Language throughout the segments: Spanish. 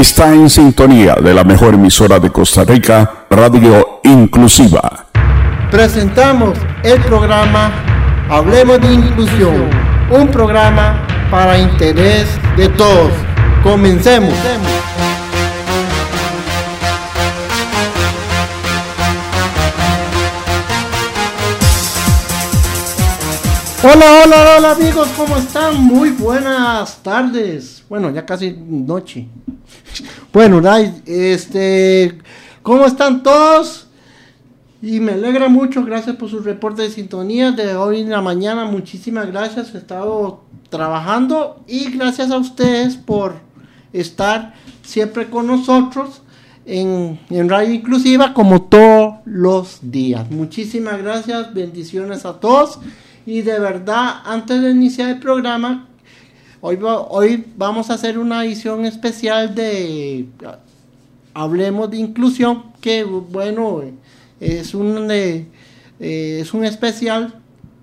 está en sintonía de la mejor emisora de Costa Rica, Radio Inclusiva. Presentamos el programa Hablemos de Inclusión, un programa para interés de todos. Comencemos. Hola, hola, hola amigos, ¿cómo están? Muy buenas tardes. Bueno, ya casi noche. Bueno, este, ¿cómo están todos? Y me alegra mucho, gracias por su reporte de sintonía de hoy en la mañana. Muchísimas gracias, he estado trabajando y gracias a ustedes por estar siempre con nosotros en, en Radio Inclusiva como todos los días. Muchísimas gracias, bendiciones a todos. Y de verdad, antes de iniciar el programa, hoy, hoy vamos a hacer una edición especial de Hablemos de Inclusión, que bueno, es un, eh, es un especial,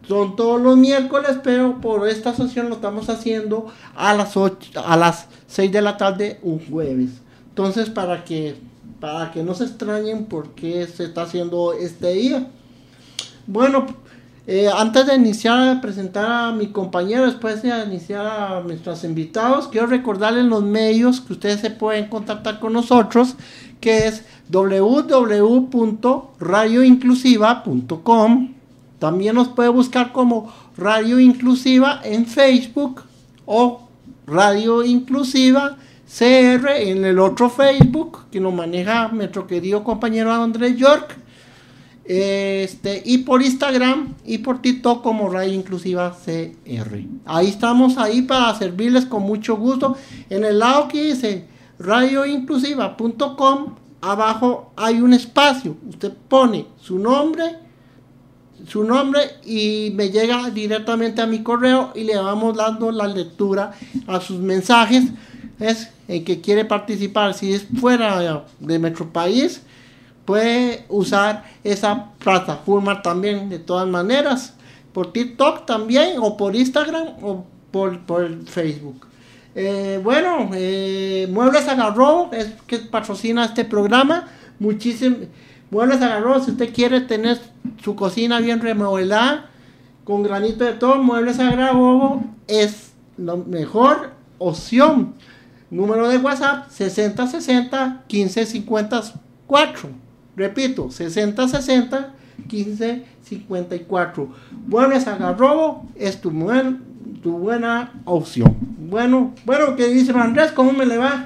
son todos los miércoles, pero por esta sesión lo estamos haciendo a las, 8, a las 6 de la tarde un jueves. Entonces, para que, para que no se extrañen por qué se está haciendo este día. Bueno, eh, antes de iniciar a presentar a mi compañero, después de iniciar a nuestros invitados, quiero recordarles los medios que ustedes se pueden contactar con nosotros, que es www.radioinclusiva.com. También nos puede buscar como Radio Inclusiva en Facebook o Radio Inclusiva CR en el otro Facebook que nos maneja nuestro querido compañero Andrés York. Este, y por Instagram y por TikTok como Radio Inclusiva CR. Ahí estamos ahí para servirles con mucho gusto. En el lado que dice radioinclusiva.com, abajo hay un espacio. Usted pone su nombre, su nombre y me llega directamente a mi correo y le vamos dando la lectura a sus mensajes. Es el que quiere participar. Si es fuera de nuestro país, puede usar esa plataforma también de todas maneras. Por TikTok también, o por Instagram, o por, Facebook. Eh, bueno, eh, Muebles Agarró es que patrocina este programa. Muchísimo. Muebles Agarró, si usted quiere tener su cocina bien remodelada, con granito de todo, Muebles Agarró es la mejor opción. Número de WhatsApp 6060 1554. Repito, 6060 1554. Vuelves a Garrobo, es tu, tu buena opción. Bueno, bueno, ¿qué dice Andrés? ¿Cómo me le va?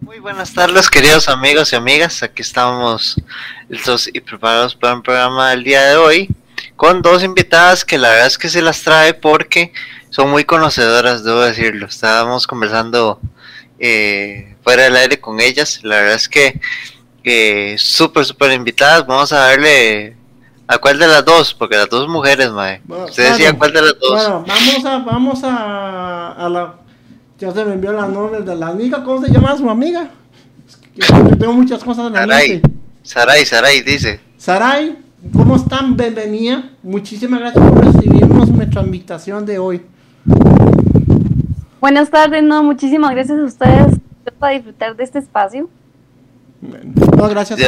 Muy buenas tardes, queridos amigos y amigas. Aquí estamos listos y preparados para un programa del día de hoy con dos invitadas que la verdad es que se las trae porque son muy conocedoras, debo decirlo. Estábamos conversando eh, fuera del aire con ellas. La verdad es que eh, súper, súper invitadas. Vamos a darle a cuál de las dos, porque las dos mujeres, mae. Usted decía cuál de las dos. Bueno, vamos a, vamos a, a la. Ya se me envió la nombre de la amiga. ¿Cómo se llama su amiga? tengo muchas cosas en la Saray. Saray, Saray, dice. Saray, ¿cómo están? Bienvenida. Muchísimas gracias por recibirnos nuestra invitación de hoy. Buenas tardes, no, muchísimas gracias a ustedes para disfrutar de este espacio. No, gracias.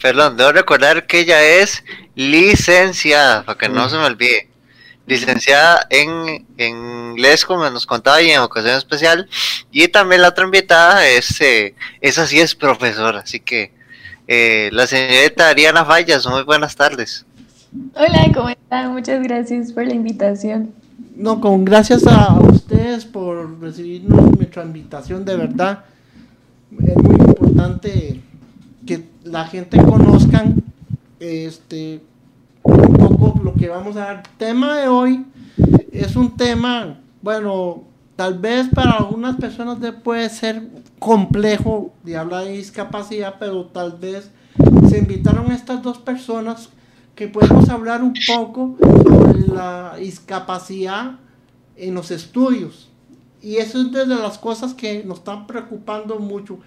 perdón, debo recordar que ella es licenciada, para que no se me olvide. Licenciada en, inglés, como nos contaba, y en educación especial. Y también la otra invitada es, eh, esa sí es profesora, así que eh, la señorita Ariana Fallas, muy buenas tardes. Hola, ¿cómo están? Muchas gracias por la invitación. No, con gracias a ustedes por recibir nuestra invitación, de verdad. Es muy importante que la gente conozcan este un poco lo que vamos a dar. tema de hoy es un tema, bueno, tal vez para algunas personas puede ser complejo de hablar de discapacidad, pero tal vez se invitaron estas dos personas que podemos hablar un poco sobre la discapacidad en los estudios. Y eso es de las cosas que nos están preocupando mucho.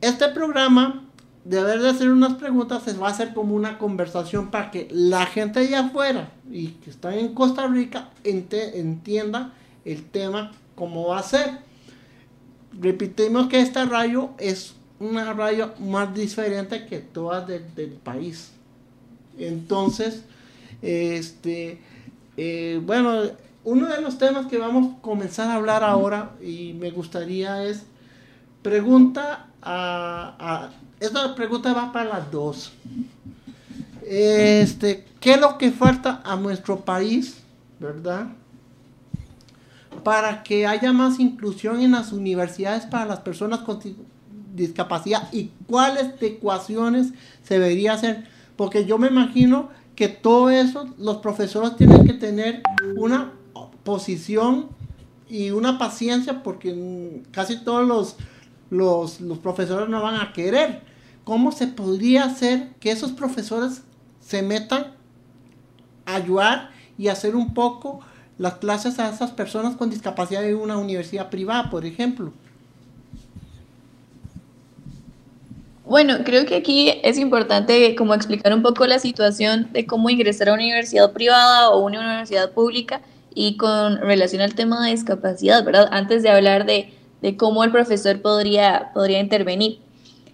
Este programa, de haber de hacer unas preguntas, se va a hacer como una conversación para que la gente allá afuera y que está en Costa Rica entienda el tema, cómo va a ser. repetimos que esta radio es una radio más diferente que todas del país. Entonces, este, eh, bueno, uno de los temas que vamos a comenzar a hablar ahora y me gustaría es pregunta a, esta pregunta va para las dos. Este, ¿qué es lo que falta a nuestro país, verdad? Para que haya más inclusión en las universidades para las personas con discapacidad y cuáles ecuaciones se debería hacer, porque yo me imagino que todo eso los profesores tienen que tener una posición y una paciencia porque casi todos los, los, los, profesores no van a querer. ¿Cómo se podría hacer que esos profesores se metan a ayudar y hacer un poco las clases a esas personas con discapacidad en una universidad privada, por ejemplo? Bueno, creo que aquí es importante como explicar un poco la situación de cómo ingresar a una universidad privada o una universidad pública y con relación al tema de discapacidad, ¿verdad? Antes de hablar de, cómo el profesor podría, podría intervenir.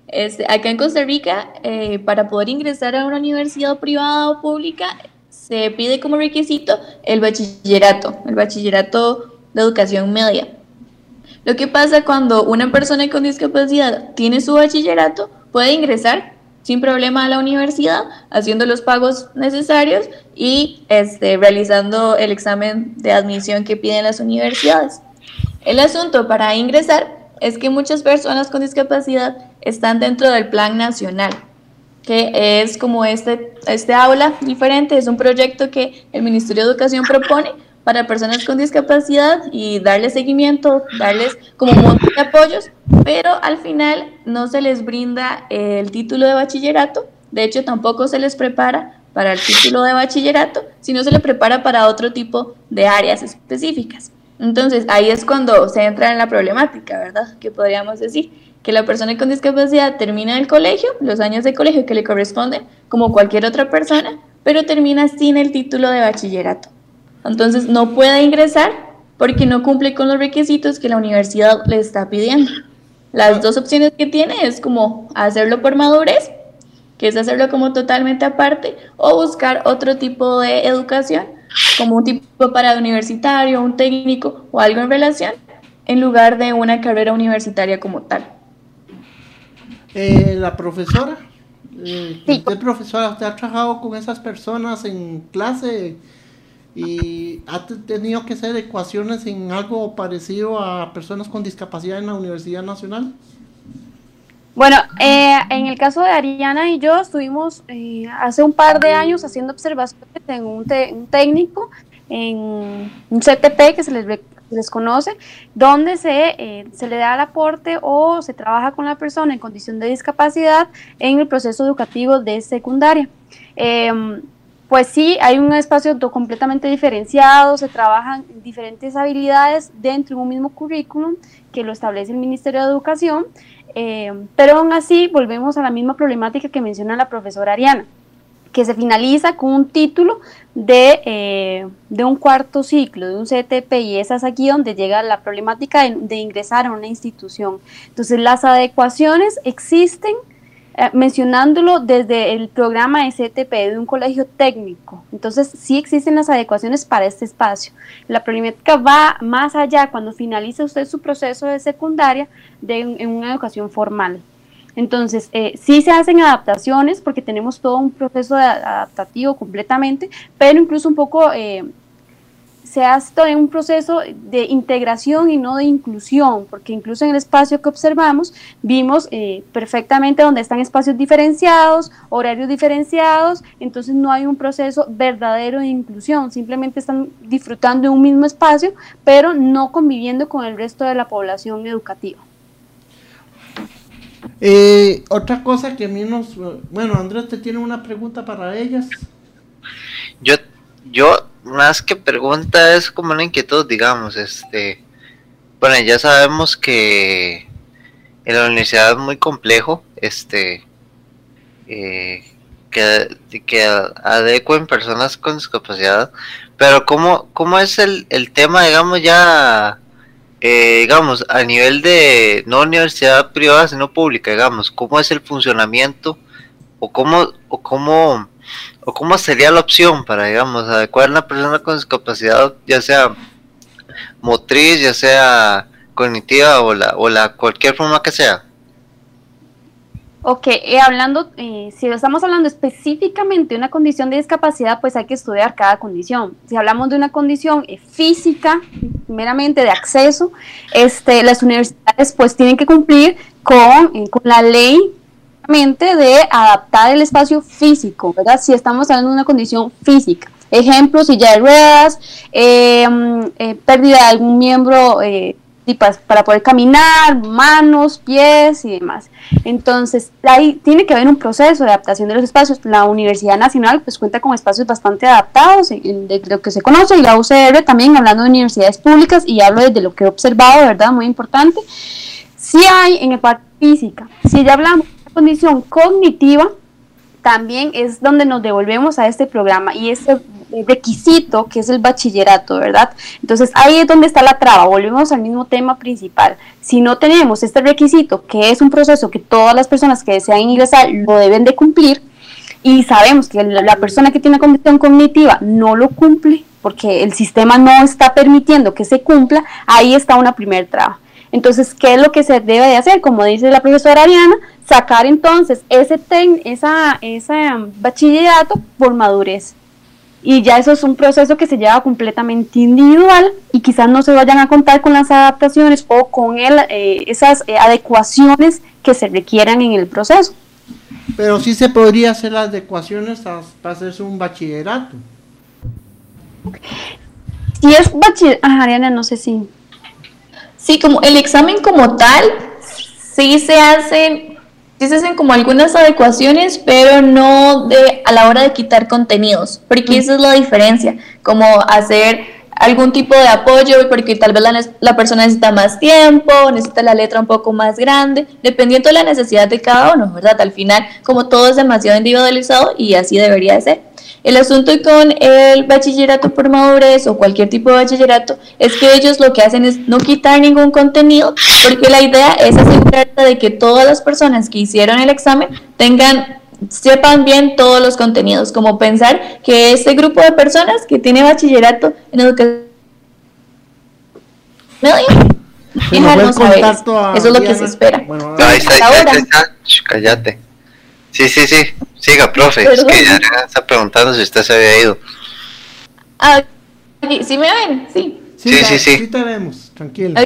Este, acá en Costa Rica, eh, para poder ingresar a una universidad privada o pública, se pide como requisito el bachillerato, el bachillerato de educación media. Lo que pasa cuando una persona con discapacidad tiene su bachillerato, puede ingresar sin problema a la universidad, haciendo los pagos necesarios y este, realizando el examen de admisión que piden las universidades. El asunto para ingresar es que muchas personas con discapacidad están dentro del plan nacional, que es como este, este aula diferente, es un proyecto que el Ministerio de Educación propone para personas con discapacidad y darles seguimiento, darles como un montón de apoyos, pero al final no se les brinda el título de bachillerato, de hecho tampoco se les prepara para el título de bachillerato, sino se les prepara para otro tipo de áreas específicas. Entonces ahí es cuando se entra en la problemática, ¿verdad? Que podríamos decir que la persona con discapacidad termina el colegio, los años de colegio que le corresponden, como cualquier otra persona, pero termina sin el título de bachillerato. Entonces no puede ingresar porque no cumple con los requisitos que la universidad le está pidiendo. Las dos opciones que tiene es como hacerlo por madurez, que es hacerlo como totalmente aparte, o buscar otro tipo de educación, como un tipo para universitario, un técnico o algo en relación, en lugar de una carrera universitaria como tal. Eh, la profesora, eh, usted profesora, usted ha trabajado con esas personas en clase y ha tenido que hacer ecuaciones en algo parecido a personas con discapacidad en la Universidad Nacional. Bueno, eh, en el caso de Ariana y yo estuvimos eh, hace un par de años haciendo observaciones en un, técnico, en un CTP que se les, les conoce, donde se, eh, se le da el aporte o se trabaja con la persona en condición de discapacidad en el proceso educativo de secundaria. Pues sí, hay un espacio completamente diferenciado, se trabajan diferentes habilidades dentro de un mismo currículum que lo establece el Ministerio de Educación, eh, pero aún así volvemos a la misma problemática que menciona la profesora Ariana, que se finaliza con un título de, eh, de un cuarto ciclo, de un CTP, y esa es aquí donde llega la problemática de ingresar a una institución. Entonces las adecuaciones existen, eh, mencionándolo desde el programa CTP de un colegio técnico. Entonces, sí existen las adecuaciones para este espacio. La problemática va más allá cuando finaliza usted su proceso de secundaria de, en una educación formal. Entonces, eh, sí se hacen adaptaciones porque tenemos todo un proceso adaptativo completamente, pero incluso un poco eh, se hace en un proceso de integración y no de inclusión, porque incluso en el espacio que observamos vimos eh, perfectamente donde están espacios diferenciados, horarios diferenciados, entonces no hay un proceso verdadero de inclusión, simplemente están disfrutando de un mismo espacio, pero no conviviendo con el resto de la población educativa. Eh, otra cosa que a mí nos... Bueno, Andrés, ¿te tiene una pregunta para ellas? Yo, yo más que pregunta es como una inquietud, digamos, este, bueno, ya sabemos que en la universidad es muy complejo, este, eh, que, que adecuen personas con discapacidad, pero ¿cómo, cómo es el, el tema, digamos, ya eh, digamos, a nivel de no universidad privada, sino pública, digamos, cómo es el funcionamiento o cómo, o cómo, o cómo sería la opción para, digamos, adecuar a una persona con discapacidad, ya sea motriz, ya sea cognitiva o la, o la cualquier forma que sea. Ok, eh, hablando, eh, si estamos hablando específicamente de una condición de discapacidad, pues hay que estudiar cada condición. Si hablamos de una condición eh, física, meramente de acceso, este, las universidades pues tienen que cumplir con, con la ley de adaptar el espacio físico, ¿verdad? Si estamos hablando de una condición física. Ejemplo, silla de ruedas, mm, pérdida de algún miembro para poder caminar, manos, pies y demás. Entonces, ahí tiene que haber un proceso de adaptación de los espacios. La Universidad Nacional pues cuenta con espacios bastante adaptados de lo que se conoce y la UCR también, hablando de universidades públicas y hablo desde lo que he observado, ¿verdad? Muy importante. Si hay en el parte física, si ya hablamos condición cognitiva, también es donde nos devolvemos a este programa y ese requisito que es el bachillerato, ¿verdad? Entonces ahí es donde está la traba, volvemos al mismo tema principal. Si no tenemos este requisito, que es un proceso que todas las personas que desean ingresar lo deben de cumplir, y sabemos que la persona que tiene condición cognitiva no lo cumple, porque el sistema no está permitiendo que se cumpla, ahí está una primer traba. Entonces, ¿qué es lo que se debe de hacer? Como dice la profesora Ariana, sacar entonces ese ten, esa, ese um, bachillerato por madurez. Y ya eso es un proceso que se lleva completamente individual y quizás no se vayan a contar con las adaptaciones o con el, eh, esas eh, adecuaciones que se requieran en el proceso. Pero sí se podría hacer las adecuaciones para hacerse un bachillerato. Si es bachillerato, ah, Ariana, no sé si. Sí, como el examen como tal, sí se hace sí se hacen como algunas adecuaciones, pero no de a la hora de quitar contenidos, porque esa es la diferencia, como hacer algún tipo de apoyo, porque tal vez la, la, persona necesita más tiempo, necesita la letra un poco más grande, dependiendo de la necesidad de cada uno, ¿verdad? Al final, como todo es demasiado individualizado y así debería de ser. El asunto con el bachillerato por o cualquier tipo de bachillerato es que ellos lo que hacen es no quitar ningún contenido porque la idea es asegurarse de que todas las personas que hicieron el examen tengan sepan bien todos los contenidos, como pensar que este grupo de personas que tiene bachillerato en educación eso es lo que se espera. Bueno, ahí está, cállate. Sí, sí, sí. Siga, profe. Es que ya está preguntando si usted se había ido. Ah, ¿sí me ven? Sí. Sí, sí, sí. Sí, te vemos, tranquilo.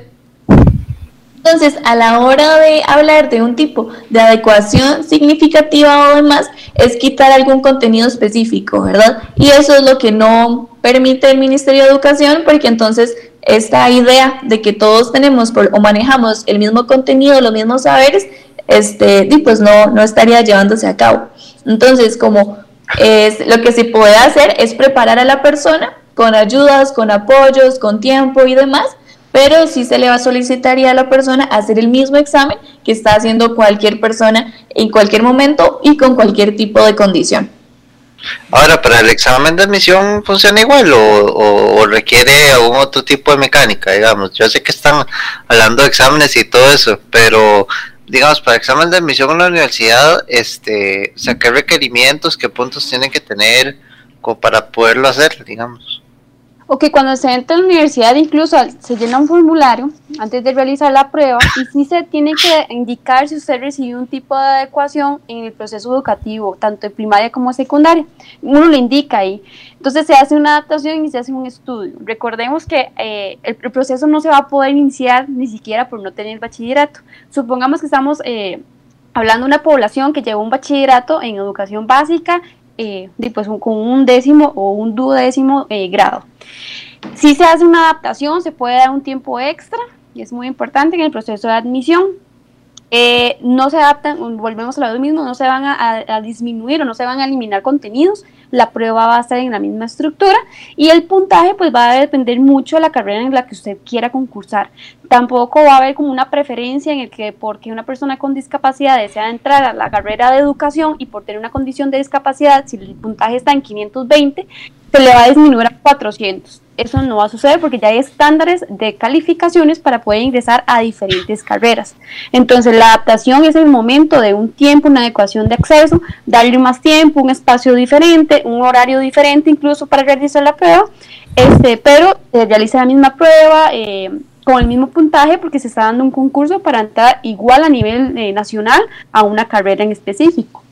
Entonces, a la hora de hablar de un tipo de adecuación significativa o demás, es quitar algún contenido específico, ¿verdad? Y eso es lo que no permite el Ministerio de Educación, porque entonces esta idea de que todos tenemos o manejamos el mismo contenido, los mismos saberes, este, pues no, no estaría llevándose a cabo. Entonces, como es, lo que se puede hacer es preparar a la persona con ayudas, con apoyos, con tiempo y demás, pero sí se le va a solicitar a la persona hacer el mismo examen que está haciendo cualquier persona en cualquier momento y con cualquier tipo de condición. Ahora, ¿para el examen de admisión funciona igual o, requiere algún otro tipo de mecánica, digamos? Yo sé que están hablando de exámenes y todo eso, pero digamos, para examen de admisión a la universidad, este, o sea, qué requerimientos, qué puntos tienen que tener como para poderlo hacer, digamos. O que cuando se entra a la universidad incluso se llena un formulario antes de realizar la prueba y sí se tiene que indicar si usted recibió un tipo de adecuación en el proceso educativo, tanto de primaria como secundaria. Uno le indica ahí. Entonces se hace una adaptación y se hace un estudio. Recordemos que eh, el, proceso no se va a poder iniciar ni siquiera por no tener bachillerato. Supongamos que estamos eh, hablando de una población que lleva un bachillerato en educación básica eh, pues con un décimo o un duodécimo eh, grado. Si se hace una adaptación, se puede dar un tiempo extra y es muy importante en el proceso de admisión. Eh, no se adaptan, volvemos a lo mismo, no se van a, disminuir o no se van a eliminar contenidos, la prueba va a estar en la misma estructura y el puntaje pues va a depender mucho de la carrera en la que usted quiera concursar. Tampoco va a haber como una preferencia en el que porque una persona con discapacidad desea entrar a la carrera de educación y por tener una condición de discapacidad, si el puntaje está en 520, se le va a disminuir a 400 eso no va a suceder porque ya hay estándares de calificaciones para poder ingresar a diferentes carreras. Entonces, la adaptación es el momento de un tiempo, una adecuación de acceso, darle más tiempo, un espacio diferente, un horario diferente incluso para realizar la prueba, este, pero se realiza la misma prueba. Eh, con el mismo puntaje porque se está dando un concurso para entrar igual a nivel eh, nacional a una carrera en específico.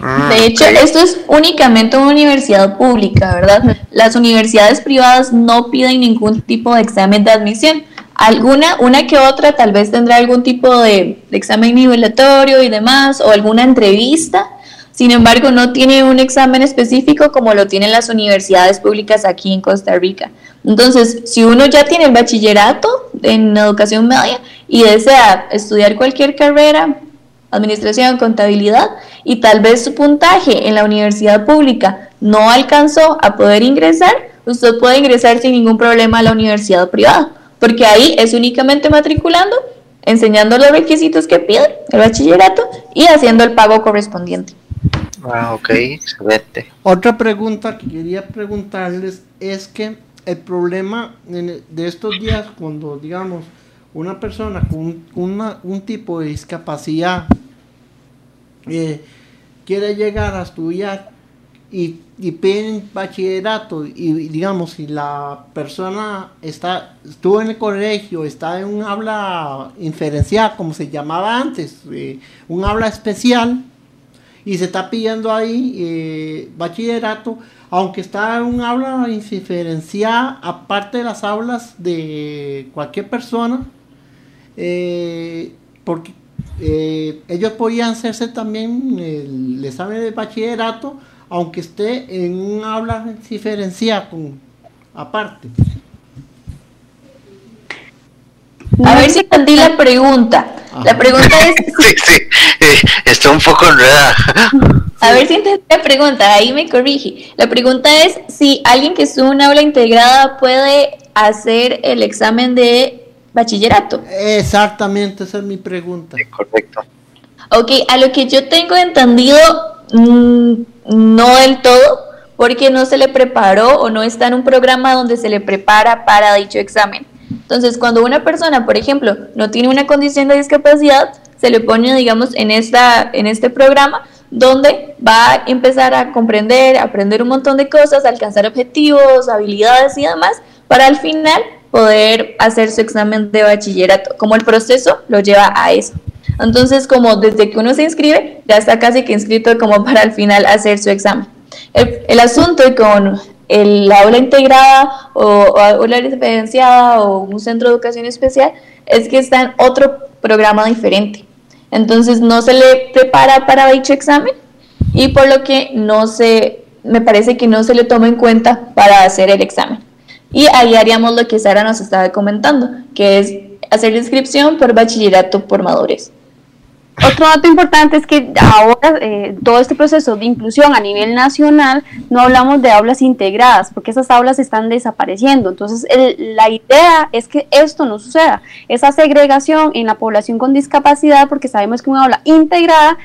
Ah, de hecho, esto es únicamente una universidad pública, ¿verdad? Las universidades privadas no piden ningún tipo de examen de admisión. Alguna, una que otra tal vez tendrá algún tipo de, de examen nivelatorio y demás, o alguna entrevista, sin embargo, no tiene un examen específico como lo tienen las universidades públicas aquí en Costa Rica. Entonces, si uno ya tiene el bachillerato en educación media y desea estudiar cualquier carrera, administración, contabilidad, y tal vez su puntaje en la universidad pública no alcanzó a poder ingresar, usted puede ingresar sin ningún problema a la universidad privada, porque ahí es únicamente matriculando, enseñando los requisitos que pide el bachillerato y haciendo el pago correspondiente. Ah, ok, excelente. Otra pregunta que quería preguntarles es que el problema de estos días, cuando digamos una persona con un tipo de discapacidad eh, quiere llegar a estudiar y, y piden bachillerato y digamos si la persona está estuvo en el colegio está en un habla inferencial como se llamaba antes eh, un habla especial y se está pidiendo ahí eh, bachillerato, aunque está en un aula indiferenciada, aparte de las aulas de cualquier persona, eh, porque eh, ellos podían hacerse también el, examen de bachillerato, aunque esté en un aula diferenciada con, aparte. A ver si entendí la pregunta. La pregunta es... Sí, sí, eh, está un poco enredada. A ver si entendí la pregunta, ahí me corrige. La pregunta es si alguien que estuvo en una aula integrada puede hacer el examen de bachillerato. Exactamente, esa es mi pregunta. correcto. Ok, a lo que yo tengo entendido, mm, no del todo, porque no se le preparó o no está en un programa donde se le prepara para dicho examen. Entonces, cuando una persona, por ejemplo, no tiene una condición de discapacidad, se le pone, digamos, en, esta, en este programa donde va a empezar a comprender, aprender un montón de cosas, alcanzar objetivos, habilidades y demás, para al final poder hacer su examen de bachillerato. Como el proceso lo lleva a eso. Entonces, como desde que uno se inscribe, ya está casi que inscrito como para al final hacer su examen. El, asunto con el aula integrada o, aula diferenciada o un centro de educación especial es que está en otro programa diferente. Entonces no se le prepara para dicho examen y por lo que no se, me parece que no se le toma en cuenta para hacer el examen. Y ahí haríamos lo que Sara nos estaba comentando, que es hacer la inscripción por bachillerato por madurez. Otro dato importante es que ahora eh, todo este proceso de inclusión a nivel nacional no hablamos de aulas integradas porque esas aulas están desapareciendo. Entonces la idea es que esto no suceda, esa segregación en la población con discapacidad porque sabemos que una aula integrada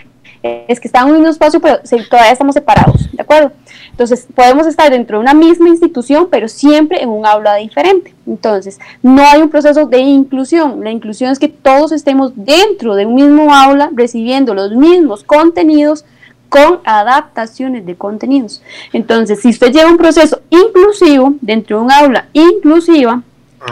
es que están en un mismo espacio pero todavía estamos separados, ¿de acuerdo? Entonces, podemos estar dentro de una misma institución, pero siempre en un aula diferente. Entonces, no hay un proceso de inclusión. La inclusión es que todos estemos dentro de un mismo aula, recibiendo los mismos contenidos con adaptaciones de contenidos. Entonces, si usted lleva un proceso inclusivo dentro de un aula inclusiva,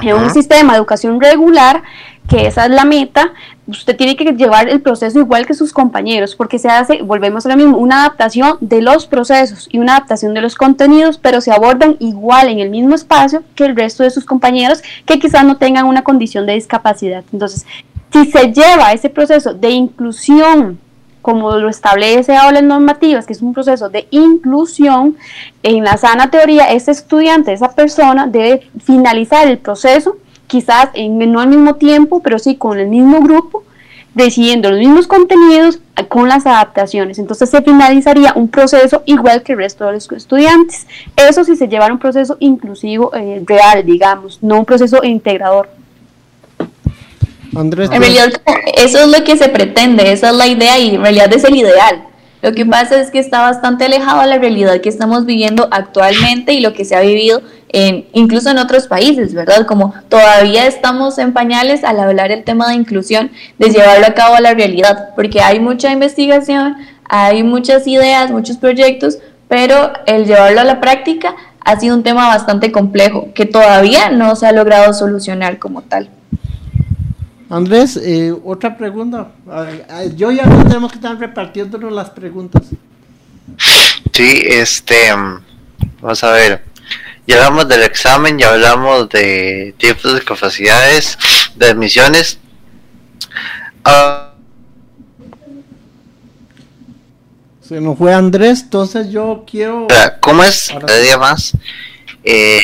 en un sistema de educación regular, que esa es la meta, usted tiene que llevar el proceso igual que sus compañeros, porque se hace, volvemos a lo mismo, una adaptación de los procesos y una adaptación de los contenidos, pero se abordan igual en el mismo espacio que el resto de sus compañeros que quizás no tengan una condición de discapacidad. Entonces, si se lleva ese proceso de inclusión como lo establece ahora las normativas, que es un proceso de inclusión, en la sana teoría, ese estudiante, esa persona debe finalizar el proceso quizás en, no al mismo tiempo, pero sí con el mismo grupo, decidiendo los mismos contenidos con las adaptaciones. Entonces se finalizaría un proceso igual que el resto de los estudiantes. Eso sí se lleva un proceso inclusivo eh, real, digamos, no un proceso integrador. Andrés, en realidad eso es lo que se pretende, esa es la idea y en realidad es el ideal. Lo que pasa es que está bastante alejado de la realidad que estamos viviendo actualmente y lo que se ha vivido en, incluso en otros países, ¿verdad? Como todavía estamos en pañales al hablar el tema de inclusión, de llevarlo a cabo a la realidad, porque hay mucha investigación, hay muchas ideas, muchos proyectos, pero el llevarlo a la práctica ha sido un tema bastante complejo que todavía no se ha logrado solucionar como tal. Andrés, eh, otra pregunta. Yo ya no tenemos que estar repartiéndonos las preguntas. Sí, este, vamos a ver. Ya hablamos del examen, ya hablamos de tiempos de capacidades, de admisiones. Ah, Se nos fue Andrés, entonces yo quiero... ¿Cómo es? día más. Eh,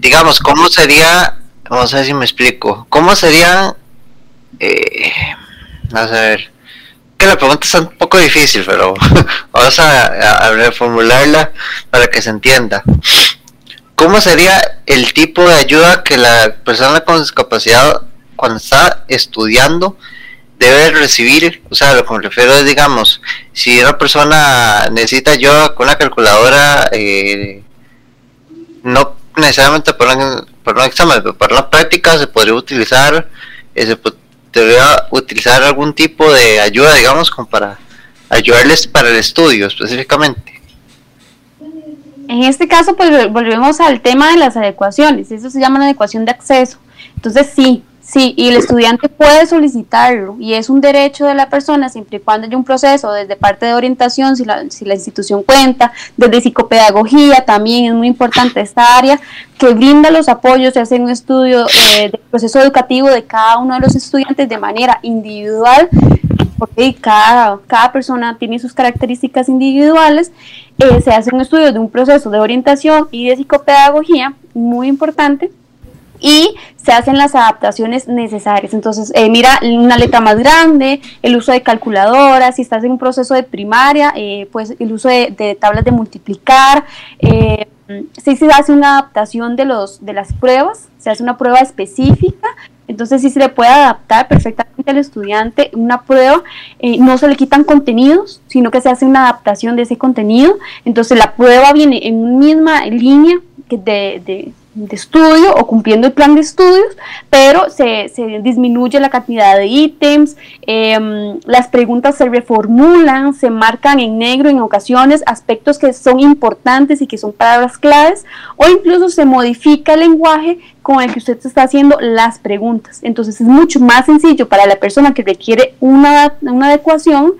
digamos, ¿cómo sería? Vamos a ver si me explico. ¿Cómo sería? Eh, vamos a ver. Que la pregunta es un poco difícil, pero vamos a, reformularla para que se entienda. ¿Cómo sería el tipo de ayuda que la persona con discapacidad cuando está estudiando debe recibir, o sea, lo que me refiero es, digamos, si una persona necesita ayuda con una calculadora, eh, no necesariamente para un, examen, pero para la práctica se podría utilizar, eh, se podría utilizar algún tipo de ayuda, digamos, como para ayudarles para el estudio específicamente. En este caso, pues volvemos al tema de las adecuaciones, eso se llama la adecuación de acceso. Entonces, sí, Sí, y el estudiante puede solicitarlo y es un derecho de la persona siempre y cuando haya un proceso desde parte de orientación, si la, si la institución cuenta, desde psicopedagogía también es muy importante esta área, que brinda los apoyos, se hace un estudio eh, del proceso educativo de cada uno de los estudiantes de manera individual, porque cada, cada persona tiene sus características individuales, eh, se hace un estudio de un proceso de orientación y de psicopedagogía, muy importante y se hacen las adaptaciones necesarias. Entonces, eh, mira una letra más grande, el uso de calculadoras, si estás en un proceso de primaria, eh, pues el uso de, tablas de multiplicar. Eh, si se hace una adaptación de, los, de las pruebas, se hace una prueba específica, entonces sí se le puede adaptar perfectamente al estudiante una prueba, no se le quitan contenidos, sino que se hace una adaptación de ese contenido, entonces la prueba viene en una misma línea de de estudio o cumpliendo el plan de estudios, pero se, se disminuye la cantidad de ítems, em, las preguntas se reformulan, se marcan en negro en ocasiones aspectos que son importantes y que son palabras claves, o incluso se modifica el lenguaje con el que usted está haciendo las preguntas. Entonces es mucho más sencillo para la persona que requiere una, una adecuación.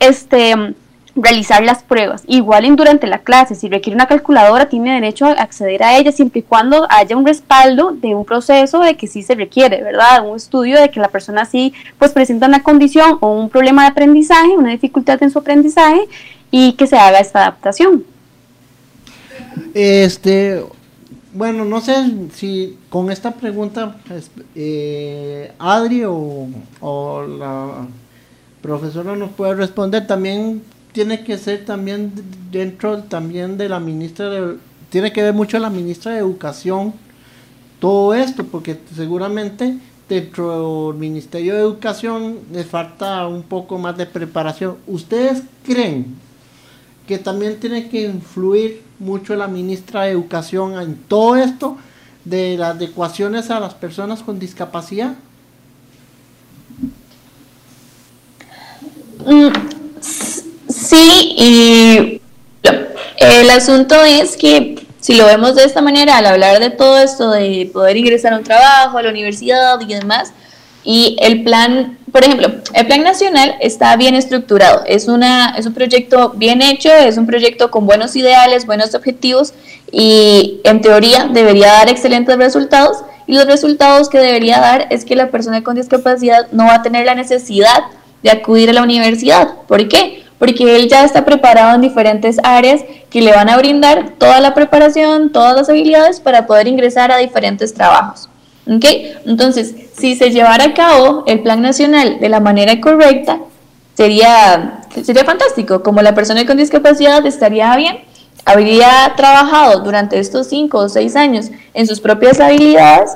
Este, realizar las pruebas. Igual en durante la clase, si requiere una calculadora, tiene derecho a acceder a ella siempre y cuando haya un respaldo de un proceso de que sí se requiere, ¿verdad? Un estudio de que la persona sí pues presenta una condición o un problema de aprendizaje, una dificultad en su aprendizaje y que se haga esta adaptación. Este, bueno, no sé si con esta pregunta eh, Adri o, o la profesora nos puede responder. También tiene que ser también dentro también de la ministra de tiene que ver mucho la ministra de educación todo esto porque seguramente dentro del ministerio de educación le falta un poco más de preparación. Ustedes creen que también tiene que influir mucho la ministra de educación en todo esto de las adecuaciones a las personas con discapacidad mm, Sí, y el asunto es que si lo vemos de esta manera, al hablar de todo esto, de poder ingresar a un trabajo, a la universidad y demás, y el plan, por ejemplo, el plan nacional está bien estructurado, es, una, es un proyecto bien hecho, es un proyecto con buenos ideales, buenos objetivos y en teoría debería dar excelentes resultados y los resultados que debería dar es que la persona con discapacidad no va a tener la necesidad de acudir a la universidad. ¿Por qué? Porque él ya está preparado en diferentes áreas que le van a brindar toda la preparación, todas las habilidades para poder ingresar a diferentes trabajos. ¿Ok? Entonces, si se llevara a cabo el plan nacional de la manera correcta, sería, sería fantástico. Como la persona con discapacidad estaría bien, habría trabajado durante estos cinco o seis años en sus propias habilidades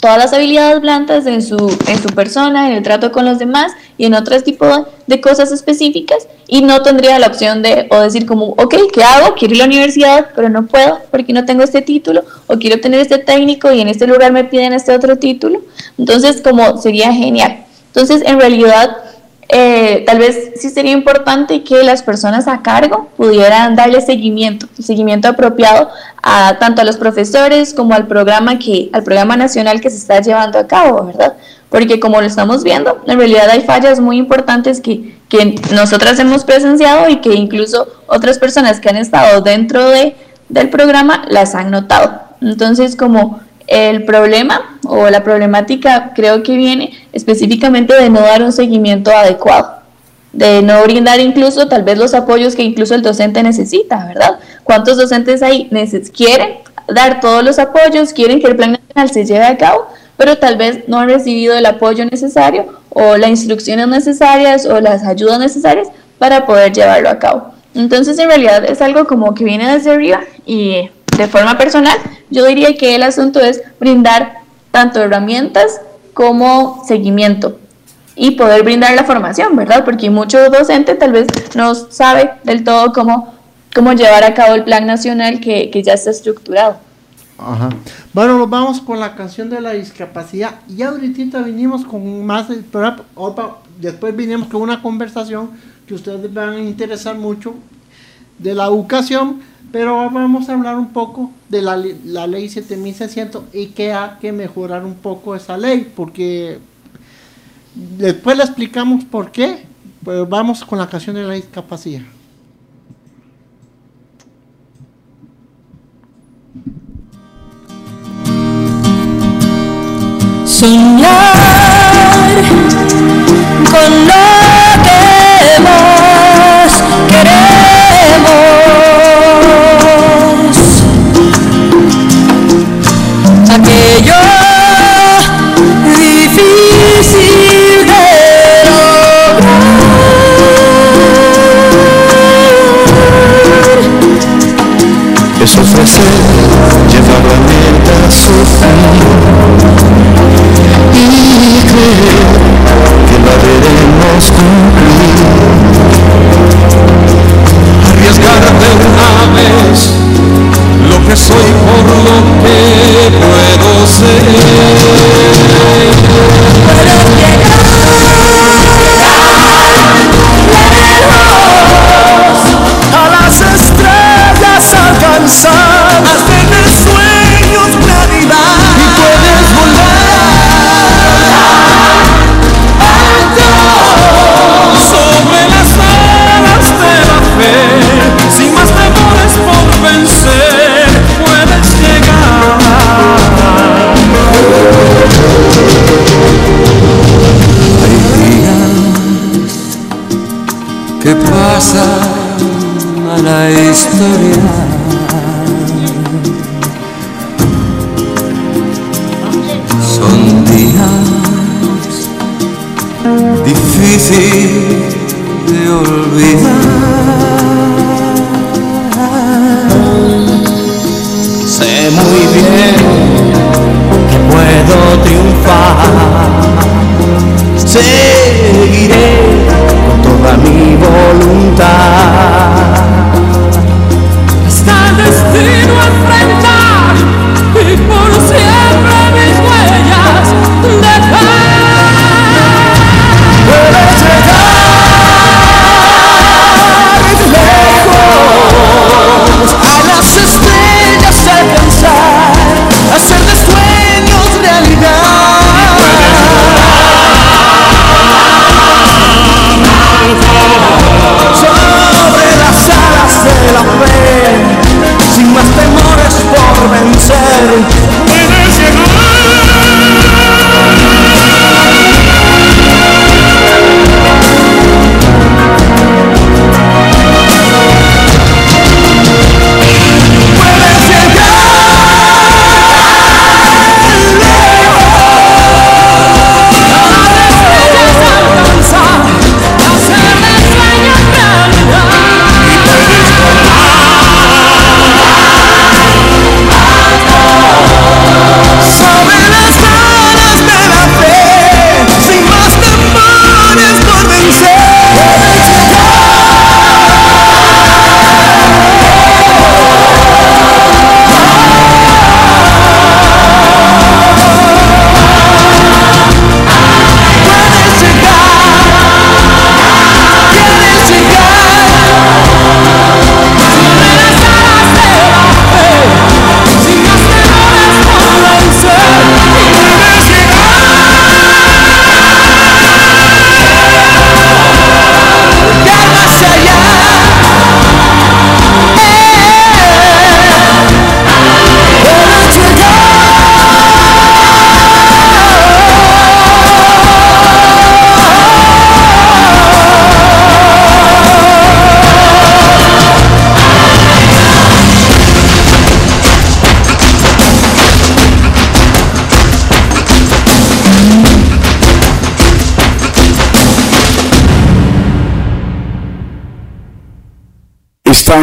todas las habilidades blandas en su, en su persona, en el trato con los demás y en otros tipos de cosas específicas y no tendría la opción de o decir como, ok, ¿qué hago? Quiero ir a la universidad, pero no puedo porque no tengo este título o quiero tener este técnico y en este lugar me piden este otro título. Entonces, como sería genial. Entonces, en realidad, eh, tal vez sí sería importante que las personas a cargo pudieran darle seguimiento, seguimiento apropiado a tanto a los profesores como al programa que, al programa nacional que se está llevando a cabo, ¿verdad? Porque como lo estamos viendo, en realidad hay fallas muy importantes que, que nosotras hemos presenciado y que incluso otras personas que han estado dentro de, del programa las han notado. Entonces, como el problema o la problemática creo que viene específicamente de no dar un seguimiento adecuado, de no brindar incluso tal vez los apoyos que incluso el docente necesita, ¿verdad? ¿Cuántos docentes ahí quieren dar todos los apoyos, quieren que el plan nacional se lleve a cabo, pero tal vez no han recibido el apoyo necesario o las instrucciones necesarias o las ayudas necesarias para poder llevarlo a cabo? Entonces en realidad es algo como que viene desde arriba y de forma personal, yo diría que el asunto es brindar tanto herramientas como seguimiento y poder brindar la formación, ¿verdad? Porque muchos docentes tal vez no sabe del todo cómo, cómo llevar a cabo el plan nacional que, que ya está estructurado. Ajá. Bueno, nos vamos con la canción de la discapacidad. Y ahorita vinimos con más, después vinimos con una conversación que ustedes van a interesar mucho de la educación pero vamos a hablar un poco de la, la ley 7600 y que hay que mejorar un poco esa ley, porque después le explicamos por qué, pero vamos con la canción de la discapacidad. Soñar con Es ofrecer, llevar la meta a su fin y creer que la veremos cumplir. Arriesgar de una vez lo que soy por lo que puedo ser. La historia. Son días difíciles de olvidar. Sé muy bien que puedo triunfar. Seguiré toda mi voluntad. Está el destino a enfrentar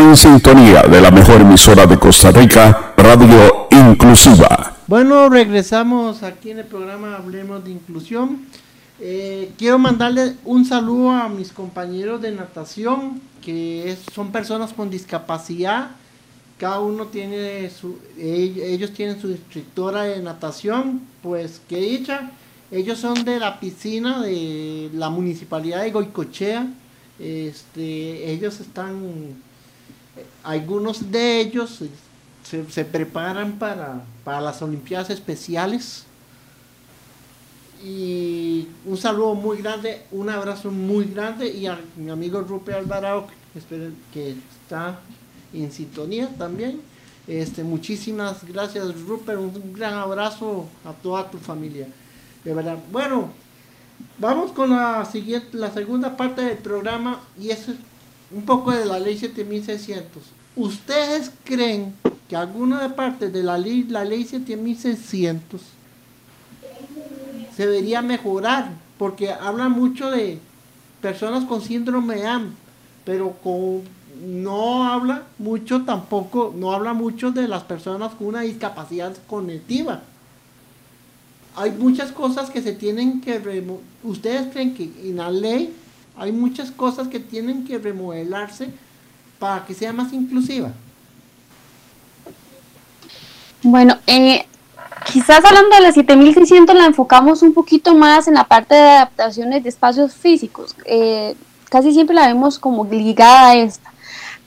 en sintonía de la mejor emisora de Costa Rica, Radio Inclusiva. Bueno, regresamos aquí en el programa Hablemos de Inclusión. Eh, quiero mandarle un saludo a mis compañeros de natación, que son personas con discapacidad. Cada uno tiene su, ell- ellos tienen su instructora de natación, pues que dicha. Ellos son de la piscina de la municipalidad de Goicochea. Este, ellos están, algunos de ellos se, preparan para, para las Olimpiadas Especiales. Y un saludo muy grande, un abrazo muy grande y a mi amigo Rupert Alvarado, que, que está en sintonía también. Este, muchísimas gracias Rupert, un gran abrazo a toda tu familia. De verdad. Bueno, vamos con la siguiente, la segunda parte del programa y es un poco de la ley 7600. ¿Ustedes creen que alguna de parte de la ley, la ley 7600 se debería mejorar? Porque habla mucho de personas con síndrome de AM, pero con, no habla mucho tampoco, no habla mucho de las personas con una discapacidad cognitiva. Hay muchas cosas que se tienen que ¿Ustedes creen que en la ley hay muchas cosas que tienen que remodelarse para que sea más inclusiva? Bueno, eh, quizás hablando de la 7600 la enfocamos un poquito más en la parte de adaptaciones de espacios físicos. Eh, casi siempre la vemos como ligada a esta.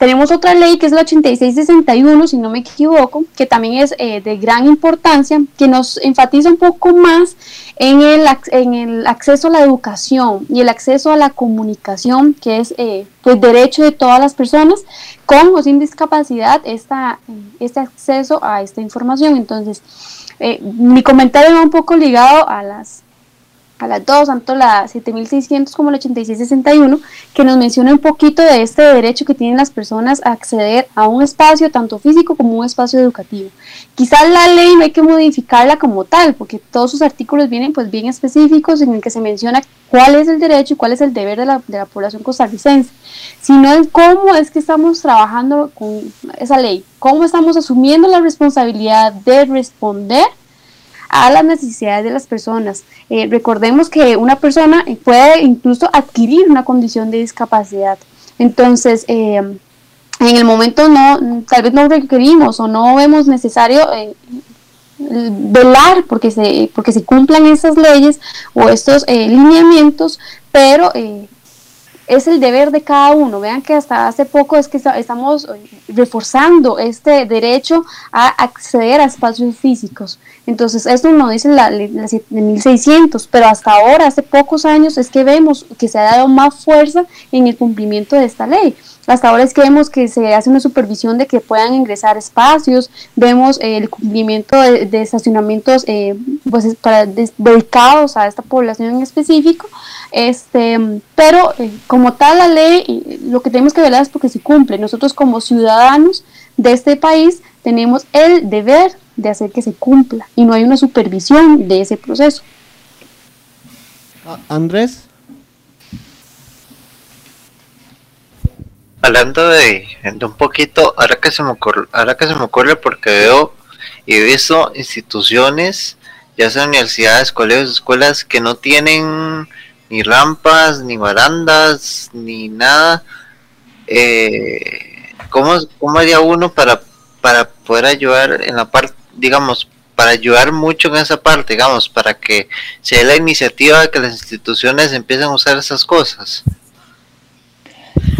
Tenemos otra ley que es la 8661, si no me equivoco, que también es eh, de gran importancia, que nos enfatiza un poco más en el, en el acceso a la educación y el acceso a la comunicación, que es eh, pues derecho de todas las personas con o sin discapacidad esta, este acceso a esta información. Entonces, eh, mi comentario va un poco ligado a las a las dos, tanto la 7600 como la 8661, que nos menciona un poquito de este derecho que tienen las personas a acceder a un espacio tanto físico como un espacio educativo. Quizás la ley no hay que modificarla como tal, porque todos sus artículos vienen pues bien específicos en el que se menciona cuál es el derecho y cuál es el deber de la, de la población costarricense, sino en cómo es que estamos trabajando con esa ley, cómo estamos asumiendo la responsabilidad de responder a las necesidades de las personas. Eh, recordemos que una persona puede incluso adquirir una condición de discapacidad. Entonces, eh, en el momento no, tal vez no requerimos o no vemos necesario eh, velar porque se, porque se cumplan esas leyes o estos eh, lineamientos, pero es el deber de cada uno. Vean que hasta hace poco es que esta- estamos eh, reforzando este derecho a acceder a espacios físicos. Entonces, esto no dice la la 7600, pero hasta ahora, hace pocos años, es que vemos que se ha dado más fuerza en el cumplimiento de esta ley. Hasta ahora es que vemos que se hace una supervisión de que puedan ingresar espacios, vemos el cumplimiento de, de estacionamientos eh, pues, es para, des- dedicados a esta población en específico, este, pero eh, como tal la ley, lo que tenemos que velar es porque se cumple. Nosotros como ciudadanos de este país tenemos el deber de hacer que se cumpla y no hay una supervisión de ese proceso. A- Andrés, Hablando de, de un poquito, ahora que se me ocurre, ahora que se me ocurre porque veo y he visto instituciones, ya sea universidades, colegios, escuelas que no tienen ni rampas, ni barandas, ni nada. Eh, ¿cómo, ¿Cómo haría uno para, para poder ayudar en la parte, digamos, para ayudar mucho en esa parte, digamos, para que se dé la iniciativa de que las instituciones empiecen a usar esas cosas?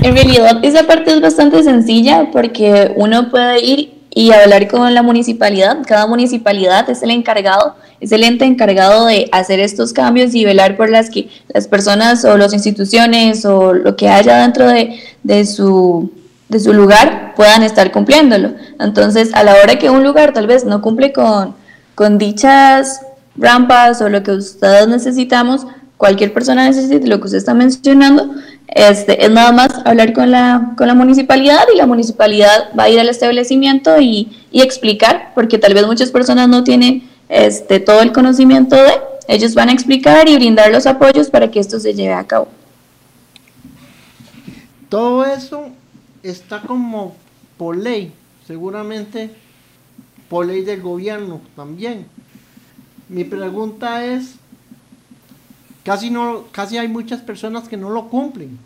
En realidad esa parte es bastante sencilla porque uno puede ir y hablar con la municipalidad. Cada municipalidad es el encargado, es el ente encargado de hacer estos cambios y velar por las que las personas o las instituciones o lo que haya dentro de, de su de su lugar puedan estar cumpliéndolo. Entonces, a la hora que un lugar tal vez no cumple con, con dichas rampas o lo que ustedes necesitamos, cualquier persona necesite lo que usted está mencionando, este, es nada más hablar con la, con la municipalidad y la municipalidad va a ir al establecimiento y, y explicar, porque tal vez muchas personas no tienen este, todo el conocimiento de, ellos van a explicar y brindar los apoyos para que esto se lleve a cabo. todo eso está como por ley, seguramente por ley del gobierno también. Mi pregunta es, casi no, casi hay muchas personas que no lo cumplen.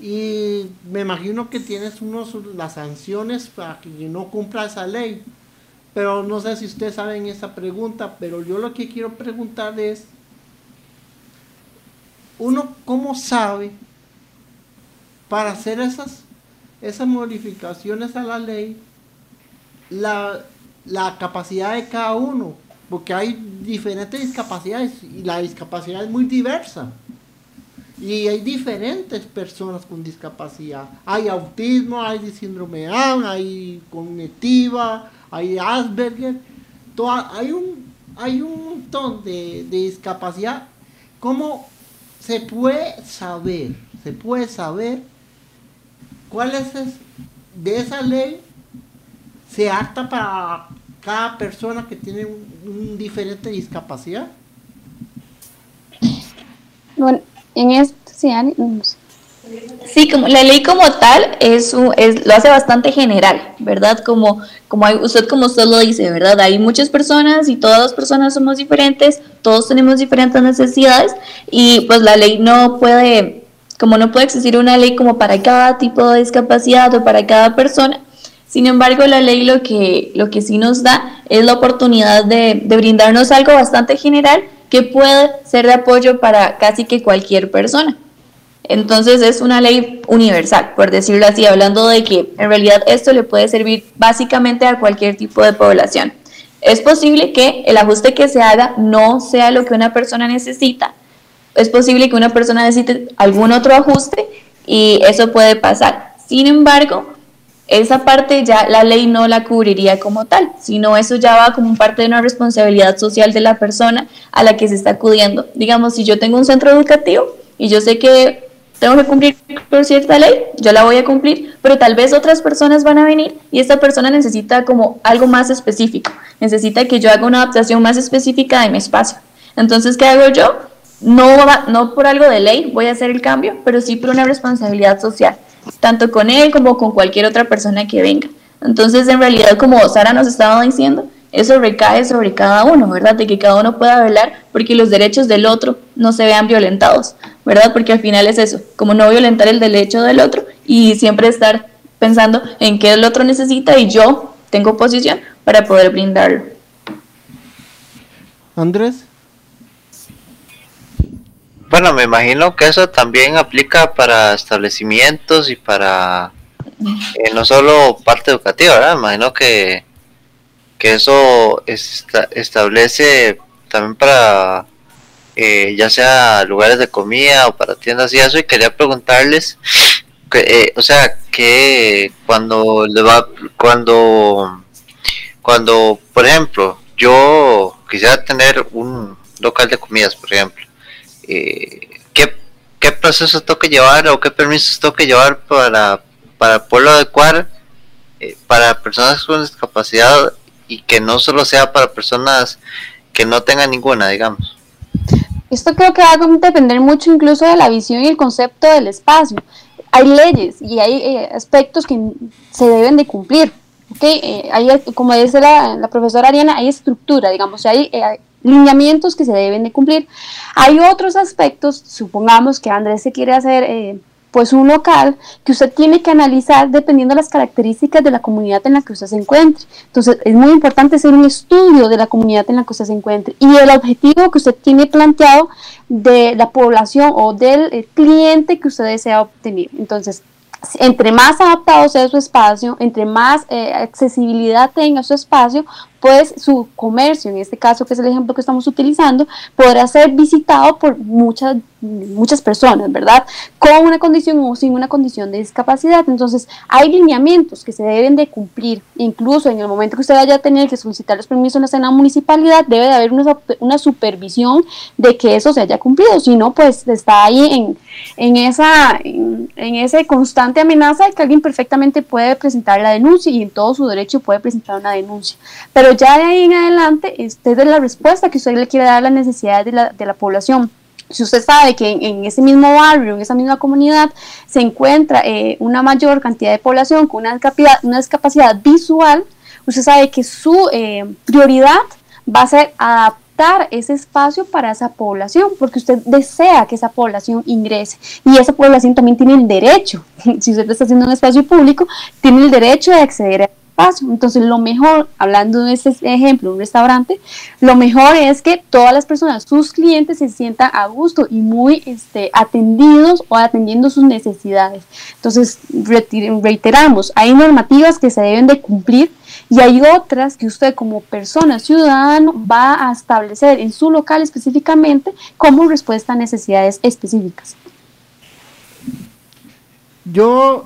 Y me imagino que tienes unos las sanciones para que no cumpla esa ley. Pero no sé si ustedes saben esa pregunta, pero yo lo que quiero preguntar es, uno cómo sabe para hacer esas, esas modificaciones a la ley, la, la capacidad de cada uno, porque hay diferentes discapacidades y la discapacidad es muy diversa. Y hay diferentes personas con discapacidad. Hay autismo, hay síndrome de Down, hay cognitiva, hay Asperger. Toda- hay, un, hay un montón de, de discapacidad. ¿Cómo se puede saber? Se puede saber cuál es es- de esa ley se apta para cada persona que tiene un, diferente discapacidad. Bueno, en esto, sí. Sí, como la ley como tal es, un- es lo hace bastante general, ¿verdad? Como, como hay- usted como usted lo dice, ¿verdad? Hay muchas personas y todas las personas somos diferentes, todos tenemos diferentes necesidades y pues la ley no puede, como no puede existir una ley como para cada tipo de discapacidad o para cada persona. Sin embargo, la ley lo que, lo que sí nos da es la oportunidad de, de brindarnos algo bastante general que puede ser de apoyo para casi que cualquier persona. Entonces es una ley universal, por decirlo así, hablando de que en realidad esto le puede servir básicamente a cualquier tipo de población. Es posible que el ajuste que se haga no sea lo que una persona necesita. Es posible que una persona necesite algún otro ajuste y eso puede pasar. Sin embargo, esa parte ya la ley no la cubriría como tal, sino eso ya va como parte de una responsabilidad social de la persona a la que se está acudiendo. Digamos, si yo tengo un centro educativo y yo sé que tengo que cumplir con cierta ley, yo la voy a cumplir, pero tal vez otras personas van a venir y esta persona necesita como algo más específico, necesita que yo haga una adaptación más específica de mi espacio. Entonces, ¿qué hago yo? No, no por algo de ley voy a hacer el cambio, pero sí por una responsabilidad social, tanto con él como con cualquier otra persona que venga. Entonces, en realidad, como Sara nos estaba diciendo, eso recae sobre cada uno, ¿verdad? De que cada uno pueda velar porque los derechos del otro no se vean violentados, ¿verdad? Porque al final es eso, como no violentar el derecho del otro y siempre estar pensando en qué el otro necesita y yo tengo posición para poder brindarlo. Andrés. Bueno, me imagino que eso también aplica para establecimientos y para eh, no solo parte educativa, ¿verdad? Me imagino que, que eso esta- establece también para eh, ya sea lugares de comida o para tiendas y eso. Y quería preguntarles, que, eh, o sea, que cuando le va, cuando, cuando, por ejemplo, yo quisiera tener un local de comidas, por ejemplo ¿qué, qué procesos tengo que llevar o qué permisos tengo que llevar para, para poderlo adecuar eh, para personas con discapacidad y que no solo sea para personas que no tengan ninguna, digamos. Esto creo que va a depender mucho incluso de la visión y el concepto del espacio. Hay leyes y hay eh, aspectos que se deben de cumplir. ¿ok? Eh, hay, como dice la, la profesora Ariana, hay estructura, digamos, hay eh, lineamientos que se deben de cumplir. Hay otros aspectos, supongamos que Andrés se quiere hacer eh, pues un local que usted tiene que analizar dependiendo de las características de la comunidad en la que usted se encuentre. Entonces es muy importante hacer un estudio de la comunidad en la que usted se encuentre y el objetivo que usted tiene planteado de la población o del eh, cliente que usted desea obtener. Entonces, entre más adaptado sea su espacio, entre más eh, accesibilidad tenga su espacio, pues su comercio, en este caso que es el ejemplo que estamos utilizando, podrá ser visitado por muchas, muchas personas, ¿verdad? Con una condición o sin una condición de discapacidad. Entonces, hay lineamientos que se deben de cumplir. Incluso en el momento que usted vaya a tener que solicitar los permisos en la municipalidad, debe de haber una, una supervisión de que eso se haya cumplido. Si no, pues está ahí en, en esa, en esa constante amenaza de que alguien perfectamente puede presentar la denuncia y en todo su derecho puede presentar una denuncia. Pero ya de ahí en adelante, esta es la respuesta que usted le quiere dar a las necesidades de la, de la población. si usted sabe que en, ese mismo barrio, en esa misma comunidad, se encuentra eh, una mayor cantidad de población con una discapacidad, una discapacidad visual, usted sabe que su eh, prioridad va a ser adaptar ese espacio para esa población, porque usted desea que esa población ingrese y esa población también tiene el derecho, si usted está haciendo un espacio público, tiene el derecho de acceder a espacio. Entonces, lo mejor, hablando de este ejemplo, un restaurante, lo mejor es que todas las personas, sus clientes, se sientan a gusto y muy este, atendidos o atendiendo sus necesidades. Entonces, reiteramos, hay normativas que se deben de cumplir y hay otras que usted como persona ciudadano va a establecer en su local específicamente como respuesta a necesidades específicas. Yo,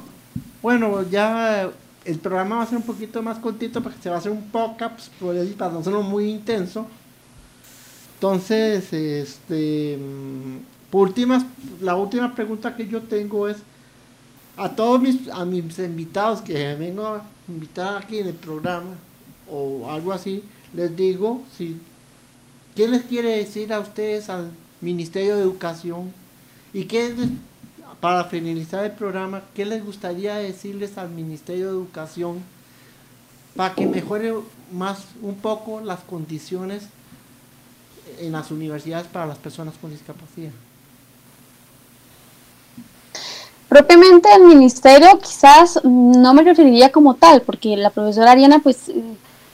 bueno, ya el programa va a ser un poquito más cortito porque se va a hacer un podcast para no hacerlo muy intenso. Entonces, este, mm, por últimas, la última pregunta que yo tengo es a todos mis, a mis invitados que vengo a invitar aquí en el programa o algo así, les digo si qué les quiere decir a ustedes al Ministerio de Educación y qué para finalizar el programa, ¿qué les gustaría decirles al Ministerio de Educación para que mejore más un poco las condiciones en las universidades para las personas con discapacidad? Propiamente el ministerio quizás no me referiría como tal, porque la profesora Ariana pues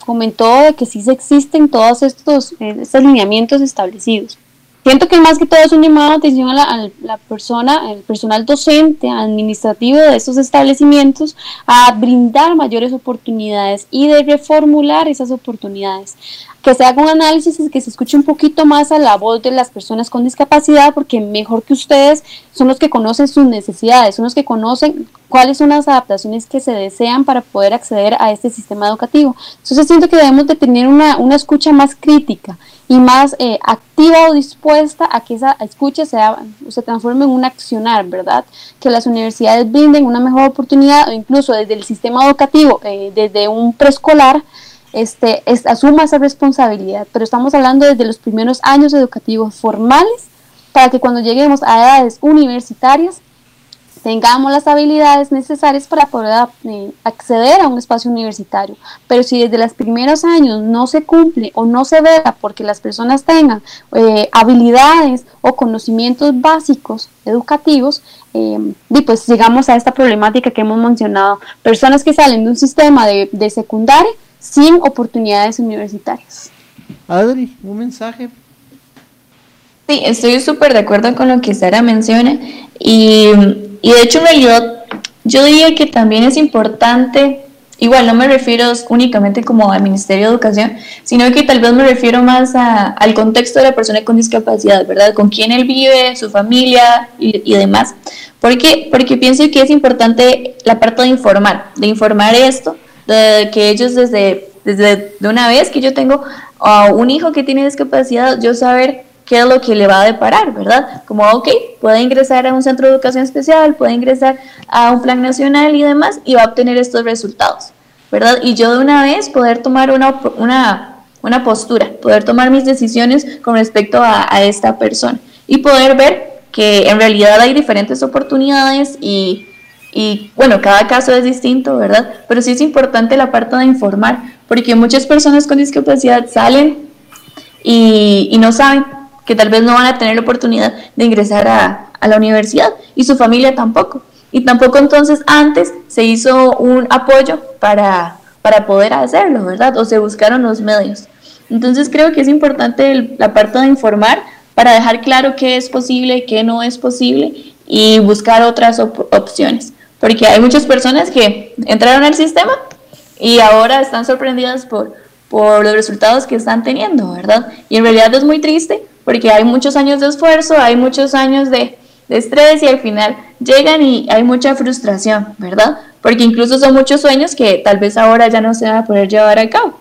comentó de que sí existen todos estos, eh, estos lineamientos establecidos. Siento que más que todo es un llamado de atención a la, persona, el personal docente, administrativo de estos establecimientos, a brindar mayores oportunidades y de reformular esas oportunidades. Que se haga un análisis y que se escuche un poquito más a la voz de las personas con discapacidad, porque mejor que ustedes son los que conocen sus necesidades, son los que conocen cuáles son las adaptaciones que se desean para poder acceder a este sistema educativo. Entonces siento que debemos de tener una, una escucha más crítica y más eh, activa o dispuesta a que esa escucha sea, se transforme en un accionar, ¿verdad? Que las universidades brinden una mejor oportunidad o incluso desde el sistema educativo, eh, desde un preescolar, este, asuma esa responsabilidad. Pero estamos hablando desde los primeros años educativos formales para que cuando lleguemos a edades universitarias tengamos las habilidades necesarias para poder eh, acceder a un espacio universitario. Pero si desde los primeros años no se cumple o no se vea porque las personas tengan eh, habilidades o conocimientos básicos educativos, eh, y pues llegamos a esta problemática que hemos mencionado, personas que salen de un sistema de, de secundaria sin oportunidades universitarias. Adri, un mensaje. Sí, estoy súper de acuerdo con lo que Sara menciona y y de hecho, en realidad, yo diría que también es importante, igual no me refiero únicamente como al Ministerio de Educación, sino que tal vez me refiero más al contexto de la persona con discapacidad, ¿verdad? Con quién él vive, su familia y, demás. Porque, porque pienso que es importante la parte de informar, de informar esto, de que ellos desde, desde de una vez que yo tengo a un hijo que tiene discapacidad, yo saber qué es lo que le va a deparar, ¿verdad? Como, ok, puede ingresar a un centro de educación especial, puede ingresar a un plan nacional y demás, y va a obtener estos resultados, ¿verdad? Y yo de una vez poder tomar una, una, una postura, poder tomar mis decisiones con respecto a, a esta persona y poder ver que en realidad hay diferentes oportunidades y, y bueno, cada caso es distinto, ¿verdad? Pero sí es importante la parte de informar, porque muchas personas con discapacidad salen y, y no saben que tal vez no van a tener la oportunidad de ingresar a, la universidad y su familia tampoco. Y tampoco entonces antes se hizo un apoyo para, para poder hacerlo, ¿verdad? O se buscaron los medios. Entonces creo que es importante la parte de informar para dejar claro qué es posible, qué no es posible y buscar otras opciones. Porque hay muchas personas que entraron al sistema y ahora están sorprendidas por, por los resultados que están teniendo, ¿verdad? Y en realidad es muy triste porque hay muchos años de esfuerzo, hay muchos años de, estrés y al final llegan y hay mucha frustración, ¿verdad? Porque incluso son muchos sueños que tal vez ahora ya no se van a poder llevar a cabo.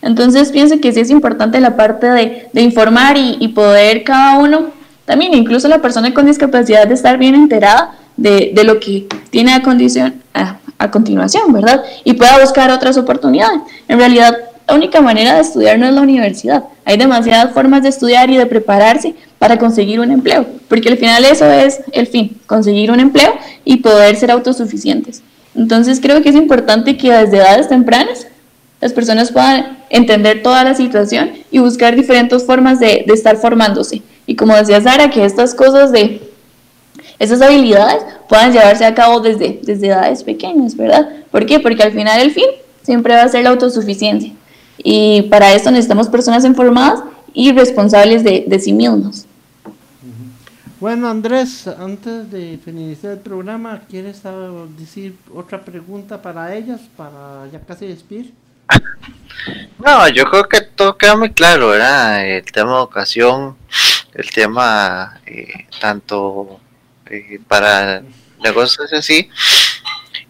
Entonces pienso que sí es importante la parte de, informar y, poder cada uno, también incluso la persona con discapacidad, de estar bien enterada de, lo que tiene a, condición, a continuación, ¿verdad? Y pueda buscar otras oportunidades. En realidad la única manera de estudiar no es la universidad. Hay demasiadas formas de estudiar y de prepararse para conseguir un empleo, porque al final eso es el fin, conseguir un empleo y poder ser autosuficientes. Entonces creo que es importante que desde edades tempranas las personas puedan entender toda la situación y buscar diferentes formas de, estar formándose. Y como decía Sara, que estas cosas de esas habilidades puedan llevarse a cabo desde, desde edades pequeñas, ¿verdad? ¿Por qué? Porque al final el fin siempre va a ser la autosuficiencia. Y para eso necesitamos personas informadas y responsables de, de sí mismos. Bueno, Andrés, antes de finalizar el programa, ¿quieres ah, decir otra pregunta para ellas, para ya casi despedir? No, yo creo que todo queda muy claro, ¿verdad? El tema de educación, el tema eh, tanto eh, para negocios así.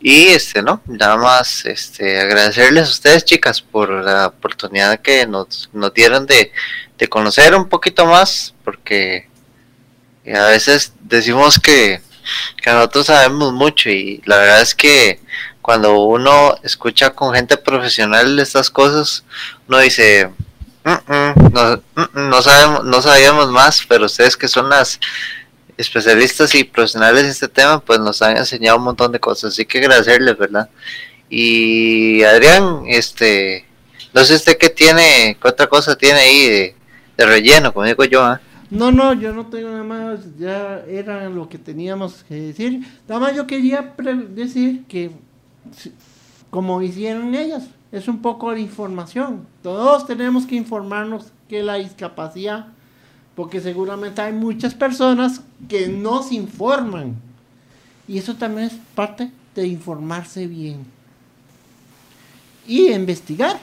Y este, ¿no? Nada más este, agradecerles a ustedes, chicas, por la oportunidad que nos, nos dieron de, de conocer un poquito más, porque a veces decimos que, que nosotros sabemos mucho y la verdad es que cuando uno escucha con gente profesional estas cosas, uno dice, "Mm, mm, no, mm, no sabemos, no sabíamos más, pero ustedes que son las especialistas y profesionales en este tema, pues nos han enseñado un montón de cosas, así que agradecerles, ¿verdad? Y Adrián, este, no sé usted qué tiene, qué otra cosa tiene ahí de, relleno, como digo yo, ¿ah? No, no, yo no tengo nada más, ya era lo que teníamos que decir. Nada más yo quería decir que, como hicieron ellas, es un poco de información. Todos tenemos que informarnos que la discapacidad, porque seguramente hay muchas personas que no se informan. Y eso también es parte de informarse bien. Y investigar.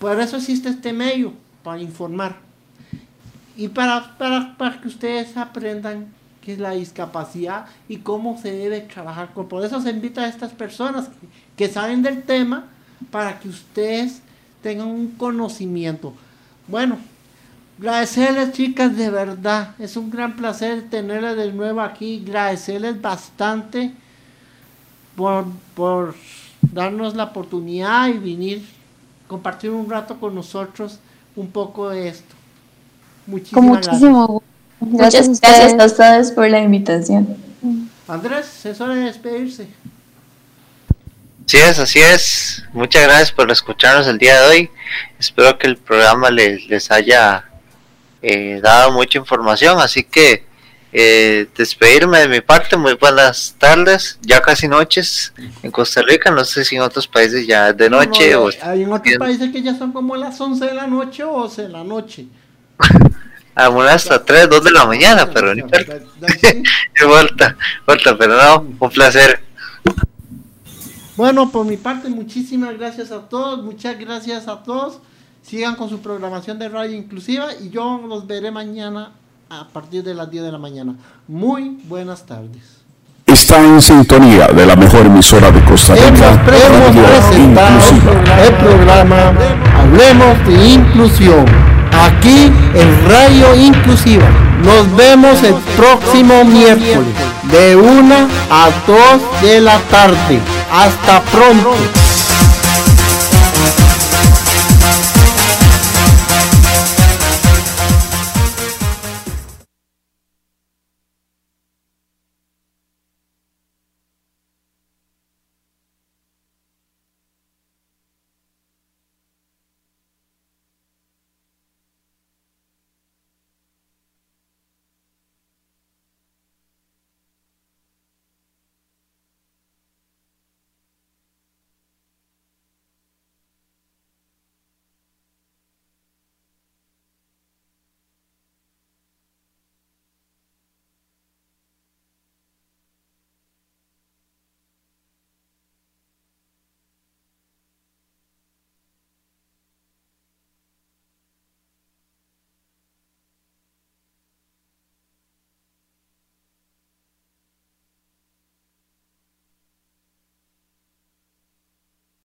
Por eso existe este medio, para informar y para, para, para que ustedes aprendan qué es la discapacidad y cómo se debe trabajar con. Por eso se invita a estas personas que, que saben del tema para que ustedes tengan un conocimiento. Bueno, agradecerles chicas de verdad, es un gran placer tenerlas de nuevo aquí, agradecerles bastante por, por darnos la oportunidad y venir compartir un rato con nosotros un poco de esto. Con Muchísimas muchísimo gusto. Gracias Muchas gracias a ustedes por la invitación. Andrés, es hora de despedirse. Así es, así es. Muchas gracias por escucharnos el día de hoy. Espero que el programa les, les haya eh, dado mucha información. Así que eh, despedirme de mi parte. Muy buenas tardes, ya casi noches en Costa Rica. No sé si en otros países ya es de noche No, o hay en otros bien. países que ya son como las 11 de la noche o 11 de la noche. aún hasta 3, 2 de la mañana, pero importa, no importa, pero no, un placer. Bueno, por mi parte, muchísimas gracias a todos, muchas gracias a todos. Sigan con su programación de radio inclusiva y yo los veré mañana a partir de las 10 de la mañana. Muy buenas tardes. Está en sintonía de la mejor emisora de Costa Rica, hemos presentado Inclusiva. el programa Hablemos de Inclusión, aquí en Radio Inclusiva. Nos vemos el próximo miércoles, de 1 a 2 de la tarde. Hasta pronto.